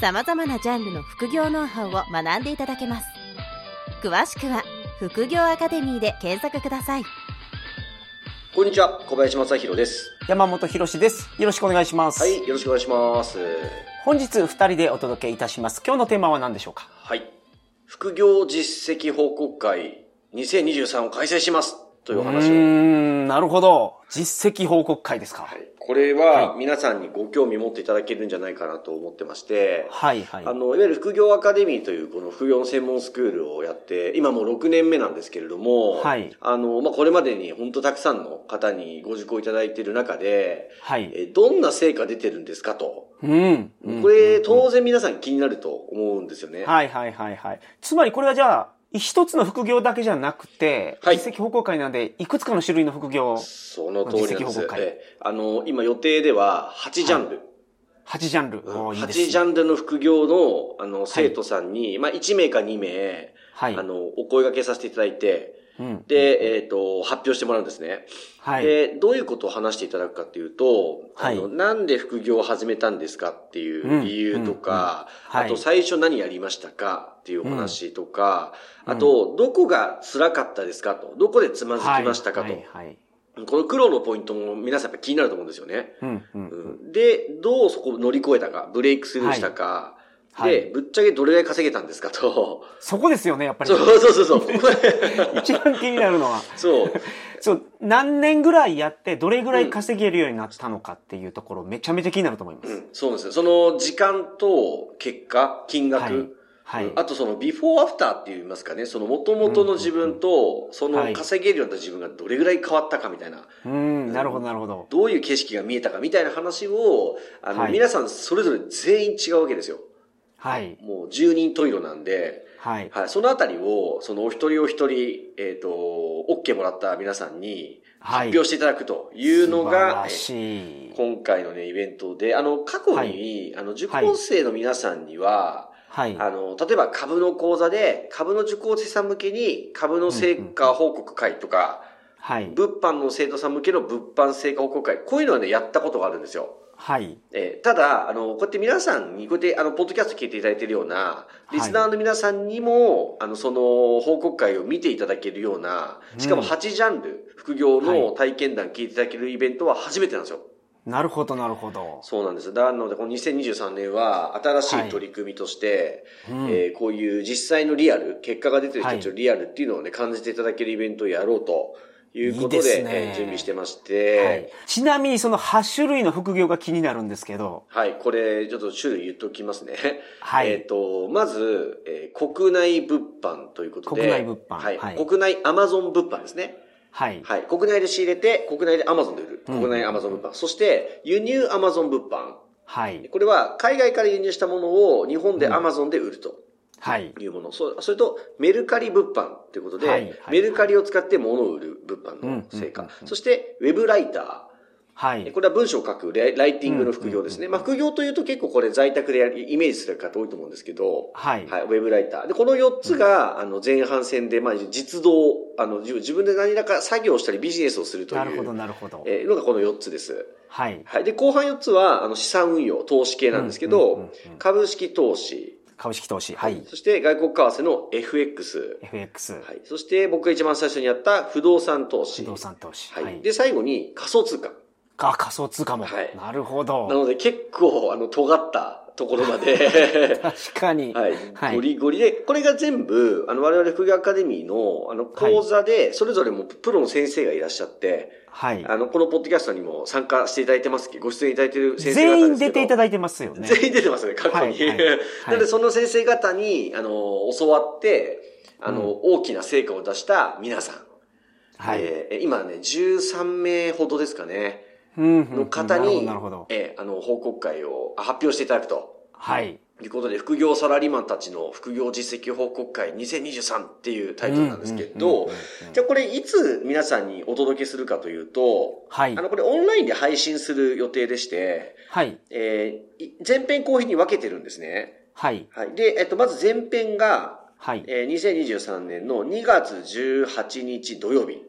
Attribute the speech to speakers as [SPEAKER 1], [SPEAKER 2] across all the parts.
[SPEAKER 1] 様々なジャンルの副業ノウハウを学んでいただけます詳しくは副業アカデミーで検索ください
[SPEAKER 2] こんにちは、小林正宏です。
[SPEAKER 3] 山本博史です。よろしくお願いします。
[SPEAKER 2] はい、よろしくお願いします。
[SPEAKER 3] 本日二人でお届けいたします。今日のテーマは何でしょうか？
[SPEAKER 2] はい。副業実績報告会2023を開催しますという話を。
[SPEAKER 3] ん、なるほど。実績報告会ですか。
[SPEAKER 2] はい、これは皆さんにご興味持っていただけるんじゃないかなと思ってまして、
[SPEAKER 3] はい、はい。
[SPEAKER 2] あの、いわゆる副業アカデミーというこの副業の専門スクールをやって、今もう6年目なんですけれども、
[SPEAKER 3] はい
[SPEAKER 2] あの、まあ、これまでに本当たくさんの方にご受講いただいている中で、
[SPEAKER 3] はい。
[SPEAKER 2] えどんな成果出てるんですかと。
[SPEAKER 3] うん。うん
[SPEAKER 2] これ、当然皆さん気になると思うんですよね。
[SPEAKER 3] はい、はい、はい、はい。つまりこれはじゃあ、一つの副業だけじゃなくて、
[SPEAKER 2] はい
[SPEAKER 3] 実績報告会なんで、いくつかの種類の副業、
[SPEAKER 2] その通りなんです
[SPEAKER 3] 実績報告。会
[SPEAKER 2] ええあの、今予定では8ジャンル。
[SPEAKER 3] 8ジャンル。おーいい
[SPEAKER 2] 8
[SPEAKER 3] ですね
[SPEAKER 2] ジャンルの副業の、あの、生徒さんに、まあ、1名か2名、
[SPEAKER 3] はい。
[SPEAKER 2] あの、お声掛けさせていただいて、
[SPEAKER 3] うん。
[SPEAKER 2] で、えっ、と、発表してもらうんですね。
[SPEAKER 3] はい。
[SPEAKER 2] で、どういうことを話していただくかっていうと、あの、
[SPEAKER 3] はい
[SPEAKER 2] なんで副業を始めたんですかっていう理由とか、
[SPEAKER 3] うんうんはい
[SPEAKER 2] あと最初何やりましたかっていうお話とか、
[SPEAKER 3] うん
[SPEAKER 2] あと、どこが辛かったですかと、どこでつまずきましたかと、
[SPEAKER 3] はい、はい。はい
[SPEAKER 2] この苦労のポイントも皆さんやっぱ気になると思うんですよね。
[SPEAKER 3] うん、う。
[SPEAKER 2] うんんで、どうそこを乗り越えたか、ブレイクスルーしたか、
[SPEAKER 3] はい
[SPEAKER 2] で、ぶっちゃけどれぐらい稼げたんですかと。
[SPEAKER 3] そこですよね、やっぱり
[SPEAKER 2] そ。うそうそうそう。
[SPEAKER 3] 一番気になるのは。
[SPEAKER 2] そう。
[SPEAKER 3] そう、何年ぐらいやって、どれぐらい稼げるようになったのかっていうところ、めちゃめちゃ気になると思います。
[SPEAKER 2] うん、そうなんですよ。その時間と結果、金額、
[SPEAKER 3] はいはい
[SPEAKER 2] うんあとそのビフォーアフターって言いますかね、その元々の自分と、その
[SPEAKER 3] はい
[SPEAKER 2] 稼げるようになった自分がどれぐらい変わったかみたいな、
[SPEAKER 3] うん、なるほど、なるほど。
[SPEAKER 2] どういう景色が見えたかみたいな話を、あの、
[SPEAKER 3] はい
[SPEAKER 2] 皆さんそれぞれ全員違うわけですよ。
[SPEAKER 3] はい。
[SPEAKER 2] もう十人十色なんで、
[SPEAKER 3] はい。
[SPEAKER 2] はい、そのあたりを、そのお一人お一人、えっ、と、OK もらった皆さんに発
[SPEAKER 3] はい
[SPEAKER 2] 表していただくというのが、
[SPEAKER 3] らしい。
[SPEAKER 2] 今回のね、イベントで、あの、過去に、あの、受講生の皆さんには、
[SPEAKER 3] はい。
[SPEAKER 2] あの、例えば株の講座で、株の受講生さん向けに、株の成果報告会とか、
[SPEAKER 3] はい。
[SPEAKER 2] 物販の生徒さん向けの物販成果報告会、こういうのはね、やったことがあるんですよ。
[SPEAKER 3] はい。
[SPEAKER 2] えーただ、あの、こうやって皆さんに、こうやって、あの、ポッドキャスト聞いていただいているような、リスナーの皆さんにも、あの、その、報告会を見ていただけるような、しかも
[SPEAKER 3] うん
[SPEAKER 2] 8ジャンル、副業の
[SPEAKER 3] はい
[SPEAKER 2] 体験談聞いていただけるイベントは初めてなんですよ。
[SPEAKER 3] なるほど、なるほど。
[SPEAKER 2] そうなんです。なので、この2023年は、新しい取り組みとして、
[SPEAKER 3] うん
[SPEAKER 2] えーこういう実際のリアル、結果が出てる人たちのリアルっていうのをね、感じていただけるイベントをやろうということで、
[SPEAKER 3] ね
[SPEAKER 2] えー準備してまして、
[SPEAKER 3] はい。ちなみにその8種類の副業が気になるんですけど、
[SPEAKER 2] はい、これ、ちょっと種類言っておきますね。
[SPEAKER 3] はい
[SPEAKER 2] えっ、と、まず、えー国内物販ということで。
[SPEAKER 3] 国内物販
[SPEAKER 2] はい。
[SPEAKER 3] はい
[SPEAKER 2] 国内アマゾン物販ですね。
[SPEAKER 3] はい。
[SPEAKER 2] はい。国内で仕入れて、国内でアマゾンで売る。
[SPEAKER 3] うん
[SPEAKER 2] 国内アマゾン物販。そして、輸入アマゾン物販。
[SPEAKER 3] はい。
[SPEAKER 2] これは、海外から輸入したものを日本でアマゾンで売ると。
[SPEAKER 3] はい。
[SPEAKER 2] いうもの。そそれと、メルカリ物販ということで、
[SPEAKER 3] はいはい
[SPEAKER 2] メルカリを使って物を売る物販の成果。そして、ウェブライター。
[SPEAKER 3] はい。
[SPEAKER 2] これは文章を書くライライティングの副業ですね。まあ、副業というと結構これ在宅でイメージする方多いと思うんですけど、
[SPEAKER 3] はい。
[SPEAKER 2] はい、ウェブライター。で、この4つが、あの、前半戦で、まあ、実動、あの、自分で何らか作業をしたりビジネスをするという、
[SPEAKER 3] なるほど、なるほど。
[SPEAKER 2] えーのがこの4つです。
[SPEAKER 3] はい。
[SPEAKER 2] はい。で、後半4つは、あの、資産運用、投資系なんですけど
[SPEAKER 3] ん、
[SPEAKER 2] 株式投資、
[SPEAKER 3] 株式投資。はい。
[SPEAKER 2] そして外国為替の FX、
[SPEAKER 3] FX。
[SPEAKER 2] はい。そして僕が一番最初にやった不動産投資。
[SPEAKER 3] 不動産投資。
[SPEAKER 2] はい。
[SPEAKER 3] はい。
[SPEAKER 2] で、最後に仮想通貨。
[SPEAKER 3] あ、仮想通貨も。
[SPEAKER 2] はい
[SPEAKER 3] なるほ
[SPEAKER 2] な
[SPEAKER 3] ど。
[SPEAKER 2] ので結構、あの、尖ったところまで、
[SPEAKER 3] 確かに。
[SPEAKER 2] はい。
[SPEAKER 3] はい
[SPEAKER 2] ゴリゴリで、これが全部、あの、我々副業アカデミーの、あの、講座で、それぞれもプロの先生がいらっしゃって、
[SPEAKER 3] はい。
[SPEAKER 2] あの、このポッドキャストにも参加していただいてますけ？ど、ご出演いただいてる先生方
[SPEAKER 3] 全員出ていただいてますよね。
[SPEAKER 2] 全員出てますね、過去に。
[SPEAKER 3] はいはいはい
[SPEAKER 2] なので、その先生方に、あの、教わって、あの、大きな成果を出した皆さん。
[SPEAKER 3] はい。
[SPEAKER 2] えー今ね、13名ほどですかね、
[SPEAKER 3] うんうん
[SPEAKER 2] の方に。えーあの、報告会をあ発表していただくと。
[SPEAKER 3] はい。
[SPEAKER 2] ということで、副業サラリーマンたちの副業実績報告会2023っていうタイトルなんですけど、じゃあこれいつ皆さんにお届けするかというと、
[SPEAKER 3] はい
[SPEAKER 2] あの、これオンラインで配信する予定でして、
[SPEAKER 3] はい。
[SPEAKER 2] え前編後編に分けてるんですね。
[SPEAKER 3] はい。
[SPEAKER 2] はい。で、えっと、まず前編が、
[SPEAKER 3] はい。
[SPEAKER 2] えー2023年の2月18日土曜日。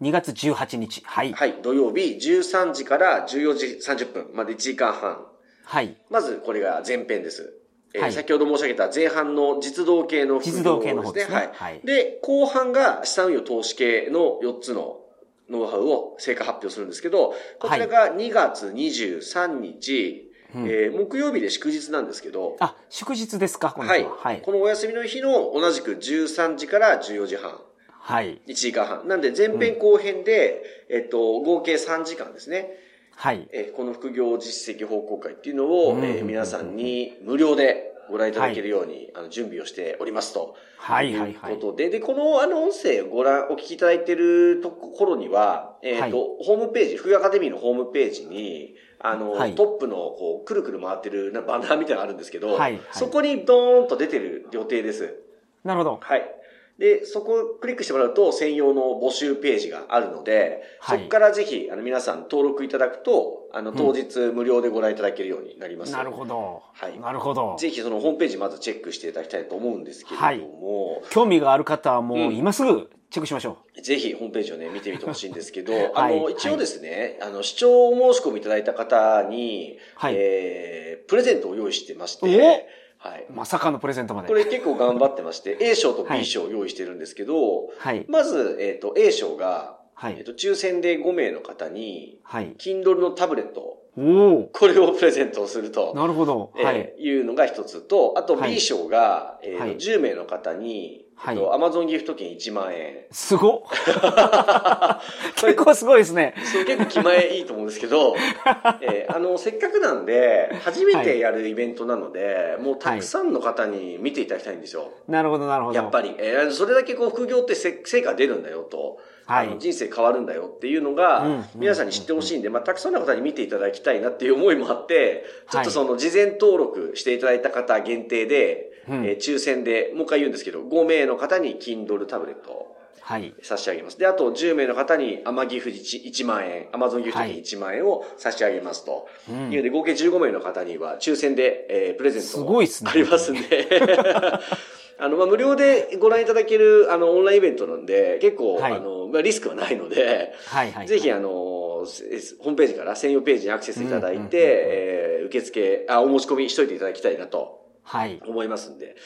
[SPEAKER 3] 2月18日。はい。
[SPEAKER 2] はい、土曜日13時から14時30分まで1時間半。
[SPEAKER 3] はい。
[SPEAKER 2] まずこれが前編です。えー
[SPEAKER 3] はい
[SPEAKER 2] 先ほど申し上げた前半の実動系の副業
[SPEAKER 3] 実動系の方ですね
[SPEAKER 2] はい。
[SPEAKER 3] はい
[SPEAKER 2] で、後半が資産運用投資系の4つのノウハウを成果発表するんですけど、こちらが2月23日、
[SPEAKER 3] うん
[SPEAKER 2] えー木曜日で祝日なんですけど、
[SPEAKER 3] あ、祝日ですか
[SPEAKER 2] はい。
[SPEAKER 3] はい。
[SPEAKER 2] このお休みの日の同じく13時から14時半。
[SPEAKER 3] はい。
[SPEAKER 2] 1時間半。なんで前編後編で、えっと、合計3時間ですね。
[SPEAKER 3] はい。
[SPEAKER 2] えーこの副業実績報告会っていうのを、
[SPEAKER 3] うん
[SPEAKER 2] えー皆さんに無料でご覧いただけるように、あの準備をしておりますと。
[SPEAKER 3] はいはいはい
[SPEAKER 2] いうことで、で、このあの音声をご覧、お聞きいただいているところには、えっ、と、
[SPEAKER 3] はい
[SPEAKER 2] ホームページ、副業アカデミーのホームページに、あの、
[SPEAKER 3] はい
[SPEAKER 2] トップの、こう、くるくる回ってるなバナーみたいなのがあるんですけど、
[SPEAKER 3] はいはい
[SPEAKER 2] そこにドーンと出てる予定です。
[SPEAKER 3] なるほど。
[SPEAKER 2] はい。で、そこをクリックしてもらうと専用の募集ページがあるので、
[SPEAKER 3] はい。
[SPEAKER 2] そこからぜひ、あの、皆さん登録いただくと、あの、当日無料でご覧いただけるようになります。
[SPEAKER 3] なるほど。
[SPEAKER 2] はい。
[SPEAKER 3] なるほど。
[SPEAKER 2] ぜひそのホームページまずチェックしていただきたいと思うんですけれども、
[SPEAKER 3] 興味がある方はも
[SPEAKER 2] う
[SPEAKER 3] うん。今すぐチェックしましょ
[SPEAKER 2] ぜひホームページをね、見てみてほしいんですけど、
[SPEAKER 3] はい。
[SPEAKER 2] あの、一応ですね、あの、視聴申し込みいただいた方に、
[SPEAKER 3] はい。
[SPEAKER 2] えー、プレゼントを用意してまし
[SPEAKER 3] お
[SPEAKER 2] て、はい。
[SPEAKER 3] う。まさかのプレゼントまで。
[SPEAKER 2] これ結構頑張ってまして、A 賞と
[SPEAKER 3] はい
[SPEAKER 2] B 賞を用意してるんですけど、
[SPEAKER 3] はい。
[SPEAKER 2] まず、えっ、と、A 賞が、
[SPEAKER 3] はい
[SPEAKER 2] えっ、と、抽選で5名の方に、
[SPEAKER 3] はい。
[SPEAKER 2] Kindle のタブレット、
[SPEAKER 3] お
[SPEAKER 2] これをプレゼントをすると。
[SPEAKER 3] おなるほど。
[SPEAKER 2] えー
[SPEAKER 3] はい。
[SPEAKER 2] いうのが一つと、あと
[SPEAKER 3] はい
[SPEAKER 2] B 賞が、えーと
[SPEAKER 3] はい
[SPEAKER 2] 10名の方に、
[SPEAKER 3] はい
[SPEAKER 2] えっと、Amazon ギフト券1万円。
[SPEAKER 3] すごっ 結構すごいですね。
[SPEAKER 2] そう結構気前いいと思うんですけど、えーあの、せっかくなんで、初めてやるイベントなので、もうたくさんの方に見ていただきたいんですよ。
[SPEAKER 3] なるほど、なるほど。
[SPEAKER 2] やっぱり、えーそれだけこう副業ってせ成果出るんだよと、
[SPEAKER 3] はい
[SPEAKER 2] 人生変わるんだよっていうのが、
[SPEAKER 3] うん
[SPEAKER 2] 皆さんに知ってほしいんで、まあ、たくさんの方に見ていただきたいなっていう思いもあって、ちょっとその事前登録していただいた方限定で、
[SPEAKER 3] うん
[SPEAKER 2] えー抽選で、もう一回言うんですけど、5名の方に Kindle タブレットを
[SPEAKER 3] はい。
[SPEAKER 2] 差し上げます。で、あと10名の方に Amazon ギフト 1, 1万円、Amazon ギフト券
[SPEAKER 3] はい
[SPEAKER 2] 1万円を差し上げますと。
[SPEAKER 3] うん
[SPEAKER 2] いうので、合計15名の方には抽選で、えープレゼント
[SPEAKER 3] すごいっすね
[SPEAKER 2] ありますんで。あの、まあ、無料でご覧いただける、あの、オンラインイベントなんで、結構、
[SPEAKER 3] はい
[SPEAKER 2] あの、まあ、リスクはないので、
[SPEAKER 3] はい、はい。
[SPEAKER 2] ぜひ、あの、せホームページから専用ページにアクセスいただいて、えー受付、あ、お申し込みしといていただきたいなと
[SPEAKER 3] はい。
[SPEAKER 2] 思いますんで。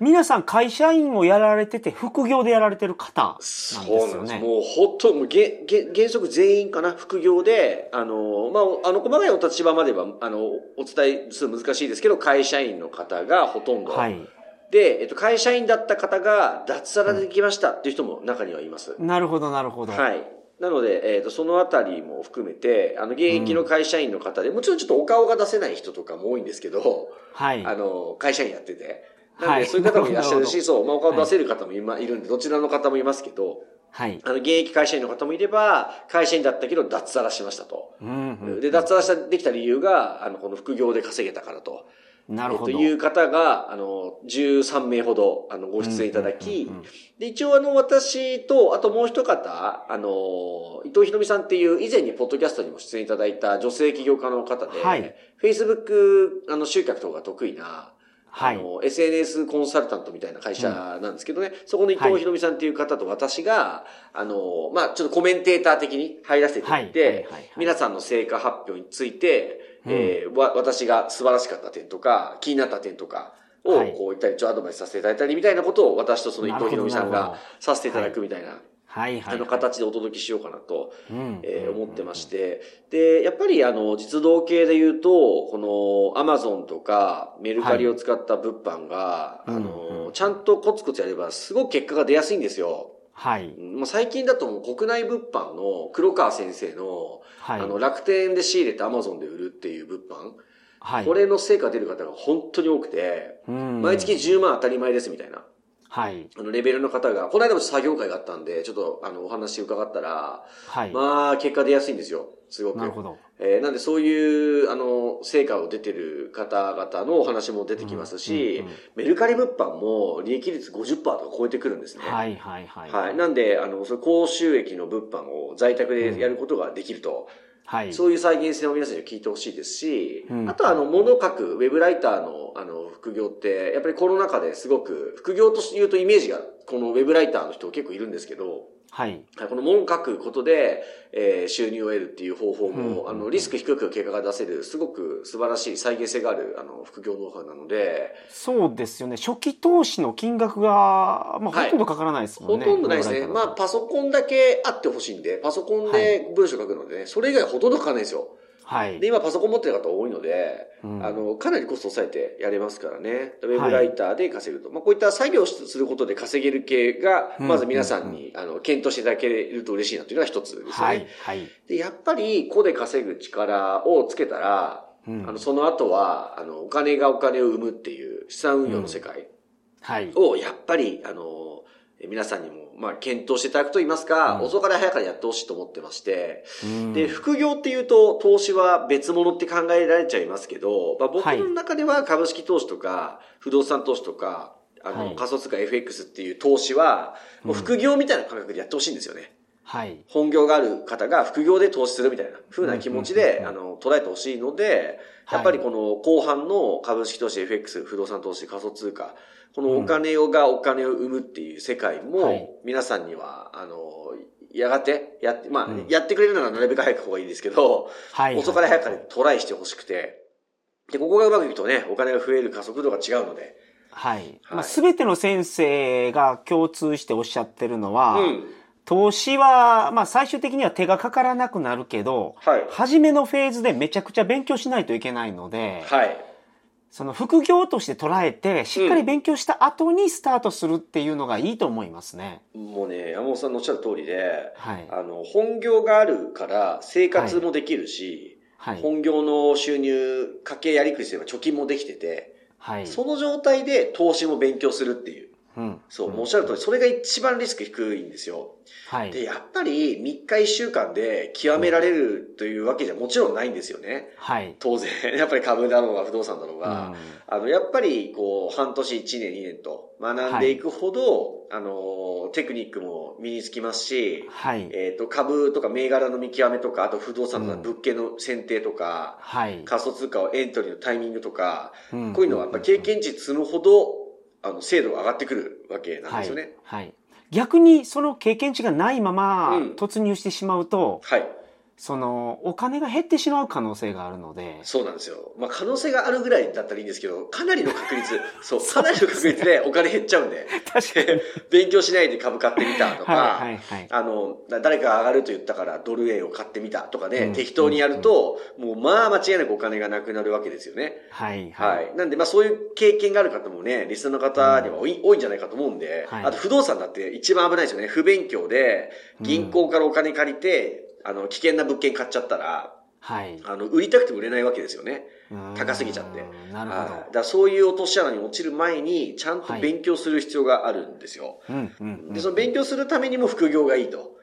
[SPEAKER 3] 皆さん会社員をやられてて、副業でやられてる方なんです
[SPEAKER 2] そう
[SPEAKER 3] よ
[SPEAKER 2] なんです。
[SPEAKER 3] ね。
[SPEAKER 2] もうほっと、もうげげ原則全員かな、副業で、あの、まあ、あの、細かいお立場までは、あの、お伝えするの難しいですけど、会社員の方がほとんど。
[SPEAKER 3] はい。
[SPEAKER 2] で、えっと、会社員だった方が脱サラできましたっていう人も中にはいます。
[SPEAKER 3] なるほど、なるほど。
[SPEAKER 2] はい。なので、えっ、と、そのあたりも含めて、あの、現役の会社員の方で、もちろんちょっとお顔が出せない人とかも多いんですけど、
[SPEAKER 3] はい。
[SPEAKER 2] あの、会社員やってて。なので、
[SPEAKER 3] はい
[SPEAKER 2] そういう方もいらっしゃるし、
[SPEAKER 3] な る
[SPEAKER 2] そう、まあ、お顔出せる方も今いるんで、どちらの方もいますけど、
[SPEAKER 3] はい。
[SPEAKER 2] あの、現役会社員の方もいれば、会社員だったけど脱サラしましたと。
[SPEAKER 3] うんうん
[SPEAKER 2] で、脱サラした、できた理由が、あの、この副業で稼げたからと。
[SPEAKER 3] なるほど。
[SPEAKER 2] という方が、あの、13名ほど、あの、ご出演いただき、
[SPEAKER 3] うんうんうん
[SPEAKER 2] で、一応あの、私と、あともう一方、あの、伊藤ひろみさんっていう、以前にポッドキャストにも出演いただいた女性起業家の方で、
[SPEAKER 3] はい。
[SPEAKER 2] Facebook、あの、集客とかが得意な、
[SPEAKER 3] はい。
[SPEAKER 2] あの、SNS コンサルタントみたいな会社なんですけどね、そこの伊藤ひろみさんっていう方と私が、あの、まあちょっとコメンテーター的に入らせていただいて、皆さんの成果発表について、
[SPEAKER 3] うん。
[SPEAKER 2] えーわ私が素晴らしかった点とか、気になった点とかを、
[SPEAKER 3] はい。
[SPEAKER 2] こう言ったり、ちょアドバイスさせていただいたりみたいなことを私とその伊藤ひろみさんがさせていただくみたいな、
[SPEAKER 3] はい。はい。
[SPEAKER 2] あの形でお届けしようかなと
[SPEAKER 3] うん。
[SPEAKER 2] えー思ってまして。で、やっぱりあの、実動系で言うと、このアマゾンとかメルカリを使った物販が、あの、
[SPEAKER 3] うん。
[SPEAKER 2] ちゃんとコツコツやればすごく結果が出やすいんですよ。
[SPEAKER 3] はい。
[SPEAKER 2] もう最近だともう国内物販の黒川先生の、
[SPEAKER 3] はい。
[SPEAKER 2] あの、楽天で仕入れてアマゾンで売るっていう物販、
[SPEAKER 3] はい。
[SPEAKER 2] これの成果出る方が本当に多くて、
[SPEAKER 3] うん
[SPEAKER 2] 毎月10万当たり前ですみたいな。
[SPEAKER 3] はい。
[SPEAKER 2] あの、レベルの方が、この間も作業会があったんで、ちょっと、あの、お話伺ったら、
[SPEAKER 3] はい。
[SPEAKER 2] まあ、結果出やすいんですよ。すごく。
[SPEAKER 3] なるほど。
[SPEAKER 2] えーなんでそういう、あの、成果を出てる方々のお話も出てきますし、
[SPEAKER 3] うんうんうん
[SPEAKER 2] メルカリ物販も利益率50%とか超えてくるんですね。
[SPEAKER 3] はいはいはい。
[SPEAKER 2] はい。なんで、あの、その高収益の物販を在宅でやることができると、
[SPEAKER 3] はい。
[SPEAKER 2] そういう再現性を皆さんに聞いてほしいですし、
[SPEAKER 3] うん
[SPEAKER 2] あとは、あの、物書く、ウェブライターの、あの、副業って、やっぱりコロナ禍ですごく、副業というとイメージが、このウェブライターの人結構いるんですけど、
[SPEAKER 3] はい。
[SPEAKER 2] はいこの物を書くことで、えー収入を得るっていう方法も、
[SPEAKER 3] うん
[SPEAKER 2] あの、リスク低く結果が出せる、すごく素晴らしい再現性がある、あの、副業ノウハウなので、
[SPEAKER 3] そうですよね。初期投資の金額が、まあ、
[SPEAKER 2] はい
[SPEAKER 3] ほとんどかからないですも
[SPEAKER 2] ほ
[SPEAKER 3] んね。
[SPEAKER 2] とんどないですね。まあ、パソコンだけあってほしいんで、パソコンで文章書くのでね、それ以外ほとんど書かないんですよ。
[SPEAKER 3] はい
[SPEAKER 2] で、。今パソコン持ってる方多いので、
[SPEAKER 3] うん
[SPEAKER 2] あの、かなりコスト抑えてやれますからね。ウェブライターで稼ぐと。まあ、こういった作業をすることで稼げる系が、
[SPEAKER 3] うん
[SPEAKER 2] まず皆さんに、あの、検討していただけると嬉しいなというのが一つですよね。
[SPEAKER 3] はい。はい。
[SPEAKER 2] で、やっぱり、個で稼ぐ力をつけたら、
[SPEAKER 3] うん
[SPEAKER 2] あの、その後は、あの、お金がお金を生むっていう資産運用の世界
[SPEAKER 3] はい。
[SPEAKER 2] を、やっぱり、あの、え皆さんにも、まあ、検討していただくと言いますか、
[SPEAKER 3] うん。
[SPEAKER 2] 遅かれ早かれやってほしいと思ってまして、
[SPEAKER 3] うん。
[SPEAKER 2] で、副業っていうと、投資は別物って考えられちゃいますけど、まあ、僕
[SPEAKER 3] はい。
[SPEAKER 2] の中では株式投資とか、不動産投資とか、あの、
[SPEAKER 3] はい。
[SPEAKER 2] 仮想通貨 FX っていう投資は、もう副業みたいな感覚でやってほしいんですよね。
[SPEAKER 3] はい。
[SPEAKER 2] 本業がある方が副業で投資するみたいな風な気持ちで、
[SPEAKER 3] うん
[SPEAKER 2] あの、捉えてほしいので、やっぱりこの後半の株式投資 FX、不動産投資、仮想通貨、このお金をがお金を生むっていう世界
[SPEAKER 3] はい
[SPEAKER 2] も、皆さんには、あの、やがて、やって、まあ、
[SPEAKER 3] うん
[SPEAKER 2] やってくれるならなるべく早く方がいいですけど、
[SPEAKER 3] はい。
[SPEAKER 2] 遅かれ早かれトライしてほしくて、で、ここがうまくいくとね、お金が増える加速度が違うので、
[SPEAKER 3] はい。
[SPEAKER 2] はい
[SPEAKER 3] まあ、すべての先生が共通しておっしゃってるのは、
[SPEAKER 2] うん。
[SPEAKER 3] 投資は、まあ、最終的には手がかからなくなるけど、
[SPEAKER 2] はい。
[SPEAKER 3] 初めのフェーズでめちゃくちゃ勉強しないといけないので、
[SPEAKER 2] はい。
[SPEAKER 3] その副業として捉えて、しっかり勉強した後にスタートするっていうのがいいと思いますね。
[SPEAKER 2] もうね、山本さんのおっしゃる通りで、
[SPEAKER 3] はい。
[SPEAKER 2] あの、本業があるから生活もできるし、
[SPEAKER 3] はい。
[SPEAKER 2] 本業の収入、家計やりくりすれば貯金もできてて、
[SPEAKER 3] はい。
[SPEAKER 2] その状態で投資も勉強するっていう。
[SPEAKER 3] うん。
[SPEAKER 2] そう、
[SPEAKER 3] ん
[SPEAKER 2] もうおっしゃる通り、それが一番リスク低いんですよ。
[SPEAKER 3] はい。
[SPEAKER 2] で、やっぱり3日1週間で極められるというわけじゃもちろんないんですよね。
[SPEAKER 3] はい。
[SPEAKER 2] 当然。やっぱり株だろうが不動産だろう
[SPEAKER 3] う
[SPEAKER 2] が。
[SPEAKER 3] ん
[SPEAKER 2] あの、やっぱり、こう、半年、1年、2年と学んでいくほど、あの、テクニックも身につきますし、
[SPEAKER 3] はい。
[SPEAKER 2] えっ、と、株とか銘柄の見極めとか、あと不動産とか
[SPEAKER 3] うん
[SPEAKER 2] 物件の選定とか、
[SPEAKER 3] はい。
[SPEAKER 2] 仮想通貨をエントリーのタイミングとか、
[SPEAKER 3] ん
[SPEAKER 2] こういうのはやっぱ経験値積むほど、あの、精度が上がってくるわけなんですよね。
[SPEAKER 3] はい。はい。逆にその経験値がないまま
[SPEAKER 2] うん
[SPEAKER 3] 突入してしまうと、
[SPEAKER 2] はい。
[SPEAKER 3] そのお金が減ってしまう可能性があるので、
[SPEAKER 2] そうなんですよ。まあ、可能性があるぐらいだったらいいんですけど、かなりの確率、そう、かなりの確率でお金減っちゃうんで、
[SPEAKER 3] 確かに。
[SPEAKER 2] 勉強しないで株買ってみたとか、
[SPEAKER 3] はいはいはい。
[SPEAKER 2] あの、だ誰かが上がると言ったからドル円を買ってみたとかね、
[SPEAKER 3] うん
[SPEAKER 2] 適当にやると、もうまあ間違いなくお金がなくなるわけですよね。
[SPEAKER 3] はい
[SPEAKER 2] は。
[SPEAKER 3] はい
[SPEAKER 2] なんでまあそういう経験がある方もね、リスナーの方には多い,、多いんじゃないかと思うんで、
[SPEAKER 3] はい
[SPEAKER 2] あと不動産だって一番危ないですよね。不勉強で、銀行からお金借りて、あの、危険な物件買っちゃったら、
[SPEAKER 3] はい。
[SPEAKER 2] あの、売りたくても売れないわけですよね。
[SPEAKER 3] うん
[SPEAKER 2] 高すぎちゃって。
[SPEAKER 3] なるほ
[SPEAKER 2] はいだそういう落とし穴に落ちる前に、ちゃんと
[SPEAKER 3] はい
[SPEAKER 2] 勉強する必要があるんですよ。
[SPEAKER 3] ど。うんうんうん
[SPEAKER 2] で、その勉強するためにも副業がいいと。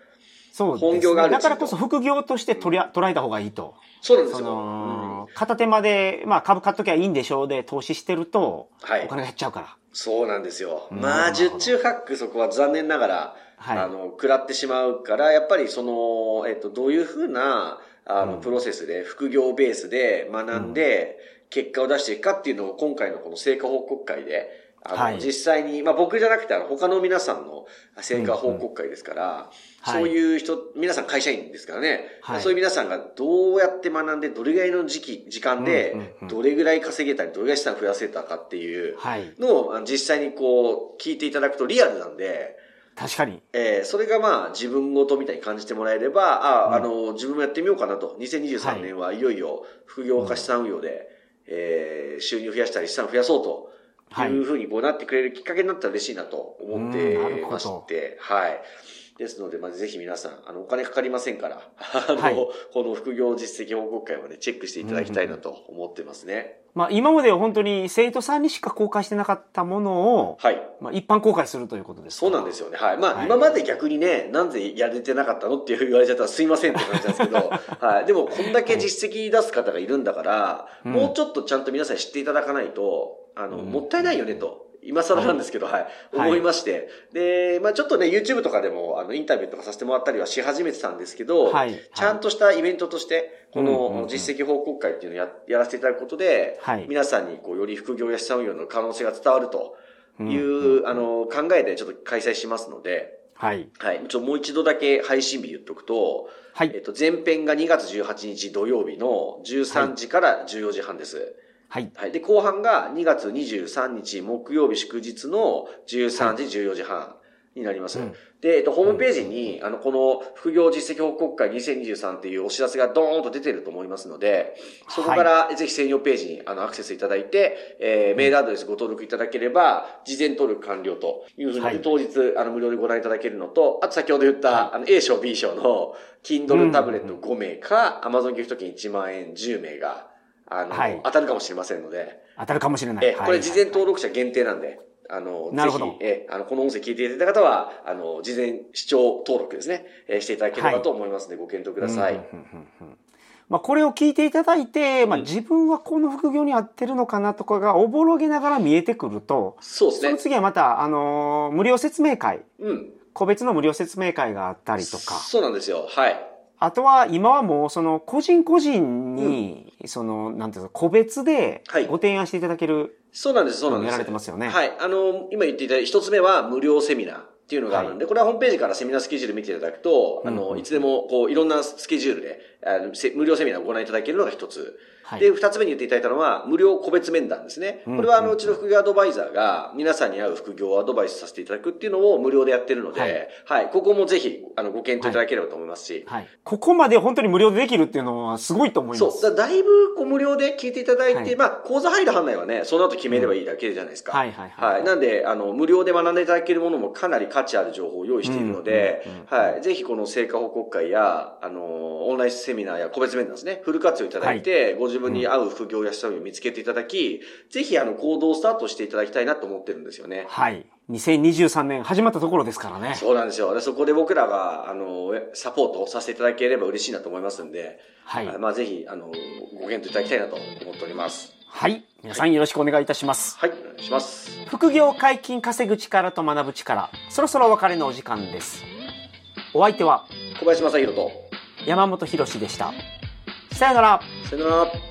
[SPEAKER 3] そうですね
[SPEAKER 2] 本業がある
[SPEAKER 3] だからこそ副業として取り捉えた方がいいと。そ
[SPEAKER 2] そうなんですよ。
[SPEAKER 3] の、片手間で、まあ株買っときゃいいんでしょうで投資してると、
[SPEAKER 2] はい
[SPEAKER 3] お金が減っちゃうから。
[SPEAKER 2] そうなんですよ。
[SPEAKER 3] うん
[SPEAKER 2] まあ、十中八九そこは残念ながら、
[SPEAKER 3] はい。
[SPEAKER 2] あの、食らってしまうから、やっぱりその、えっと、どういうふうな、あの、
[SPEAKER 3] うん。
[SPEAKER 2] プロセスで、副業ベースで学んで、結果を出していくかっていうのを今回のこの成果報告会で、あの、
[SPEAKER 3] はい。
[SPEAKER 2] 実際に、まあ僕じゃなくて、あの、他の皆さんの成果報告会ですから、
[SPEAKER 3] はい。
[SPEAKER 2] そういう人、皆さん会社員ですからね、
[SPEAKER 3] はい。
[SPEAKER 2] そういう皆さんがどうやって学んで、どれぐらいの時期、時間で
[SPEAKER 3] うんうんうん、
[SPEAKER 2] どれぐらい稼げたり、どれぐらい資産増やせたかっていう、
[SPEAKER 3] はい。
[SPEAKER 2] のを実際にこう聞いていただくとリアルなんで、
[SPEAKER 3] 確かに。
[SPEAKER 2] えーそれがまあ自分ごとみたいに感じてもらえれば、あ、
[SPEAKER 3] うん
[SPEAKER 2] あの、自分もやってみようかなと。2023年はいよいよ副業化資産運用で、えー収入増やしたり資産増やそうと。
[SPEAKER 3] はい
[SPEAKER 2] いうふうにこうなってくれるきっかけになったら嬉しいなと思ってまして、はい。ですので、まあ、ぜひ皆さん、あの、お金かかりませんから、あの、
[SPEAKER 3] はい
[SPEAKER 2] この副業実績報告会はね、チェックしていただきたいなと思ってますね。
[SPEAKER 3] まあ、今までは本当に生徒さんにしか公開してなかったものを、
[SPEAKER 2] はい。
[SPEAKER 3] まあ、一般公開するということですか？
[SPEAKER 2] そうなんですよね。はい。まあ、
[SPEAKER 3] はい
[SPEAKER 2] 今まで逆にね、なんでやれてなかったのって言われちゃったらすいませんって感じなんですけど、はい。でも、こんだけ実績出す方がいるんだから、
[SPEAKER 3] うん
[SPEAKER 2] もうちょっとちゃんと皆さん知っていただかないと、あの、
[SPEAKER 3] うん
[SPEAKER 2] もったいないよねと。今更なんですけど、はい。
[SPEAKER 3] はい
[SPEAKER 2] 思いまして。で、まあちょっとね、YouTube とかでも、あの、インタビューとかさせてもらったりはし始めてたんですけど、
[SPEAKER 3] はい
[SPEAKER 2] ちゃんとしたイベントとして、この実績報告会っていうのをややらせていただくことで、
[SPEAKER 3] はい
[SPEAKER 2] 皆さんにこう、より副業や資産運用の可能性が伝わるとい
[SPEAKER 3] うん
[SPEAKER 2] う、あの、考えでちょっと開催しますので、
[SPEAKER 3] はい。
[SPEAKER 2] はい。ちょ、もう一度だけ配信日言っとくと、
[SPEAKER 3] はい
[SPEAKER 2] えっと、前編が2月18日土曜日の13時から14時半です。
[SPEAKER 3] はい。
[SPEAKER 2] はい。で、後半が2月23日木曜日祝日の13時14時半になります。
[SPEAKER 3] うん。
[SPEAKER 2] で、えっと、ホームページに、あの、この副業実績報告会2023っていうお知らせがドーンと出てると思いますので、そこからぜひ専用ページにあのアクセスいただいて、えー、メールアドレスご登録いただければ、事前登録完了というふうに、
[SPEAKER 3] はい。
[SPEAKER 2] 当日、あの、無料でご覧いただけるのと、あと先ほど言った、あの、A 賞、B 賞の、Kindle タブレット5名か、Amazon ギフト券1万円10名が、あの、
[SPEAKER 3] はい
[SPEAKER 2] 当たるかもしれませんので、
[SPEAKER 3] 当たるかもしれない。
[SPEAKER 2] え、これ事前登
[SPEAKER 3] 録。
[SPEAKER 2] 録者限定なんで、あの、
[SPEAKER 3] なるほど
[SPEAKER 2] ぜひ、え、あの、この音声聞いていただいた方は、あの、事前視聴登録ですね、えーしていただければと思いますので、ご検討ください。
[SPEAKER 3] まあ、これを聞いていただいて、まあ、自分はこの副業に合ってるのかなとかがおぼろげながら見えてくると、その
[SPEAKER 2] そうですね。
[SPEAKER 3] 次はまた、あのー無料説明会、
[SPEAKER 2] うん。
[SPEAKER 3] 個別の無料説明会があったりとか、
[SPEAKER 2] そうなんですよ。はい。
[SPEAKER 3] あとは今はもうその個人個人に、その、なんていうの、個別で
[SPEAKER 2] はい
[SPEAKER 3] ご提案していただける、
[SPEAKER 2] そうなんです、そうなんです。
[SPEAKER 3] やられてますよね
[SPEAKER 2] はい。あの、今言っていただいた一つ目は無料セミナーっていうのがあるんで、これはホームページからセミナースケジュール見ていただくと、あ
[SPEAKER 3] うん
[SPEAKER 2] の、いつでも、こう、いろんなスケジュールで、あのせ無料セミナーをご覧いただけるのが一つ。
[SPEAKER 3] はい
[SPEAKER 2] で、二つ目に言っていただいたのは、無料個別面談ですね。
[SPEAKER 3] うん
[SPEAKER 2] これは、あの、うちの副業アドバイザーが、皆さんに合う副業をアドバイスさせていただくっていうのを無料でやってるので、
[SPEAKER 3] は
[SPEAKER 2] はいい。ここもぜひ、あの、ご検討いただければと思いますし、
[SPEAKER 3] はい。ここまで本当に無料でできるっていうのはすごいと思います。
[SPEAKER 2] そう。だだいぶ、こう、無料で聞いていただいて、
[SPEAKER 3] はい
[SPEAKER 2] まあ、講座入る範内はね、その後決めればいいだけじゃないですか。
[SPEAKER 3] はいはいはい
[SPEAKER 2] はい。なんで、あの、無料で学んでいただけるものもかなり価値ある情報を用意しているので
[SPEAKER 3] うんうんうん、
[SPEAKER 2] はい。ぜひこの成果報告会や、あの、オンラインセミナーや個別面談ですね、フル活用いただいて、ご自分に合う副業や資産を見つけていただき、ぜひ、あの、行動をスタートしていただきたいなと思ってるんですよね。
[SPEAKER 3] はい。2023年始まったところですからね。
[SPEAKER 2] そうなんですよ。でそこで僕らが、あの、サポートさせていただければ嬉しいなと思いますんで、
[SPEAKER 3] はい。
[SPEAKER 2] まあ、ぜひ、あの、ご検討いただきたいなと思っております。
[SPEAKER 3] はい。皆さんよろしくお願いいたします。
[SPEAKER 2] はい、お願いします。
[SPEAKER 3] 副業解禁稼ぐ力と学ぶ力。そろそろお別れのお時間です。お相手は
[SPEAKER 2] 小林正宏と、
[SPEAKER 3] 山本博史でした。さよなら。
[SPEAKER 2] さよなら。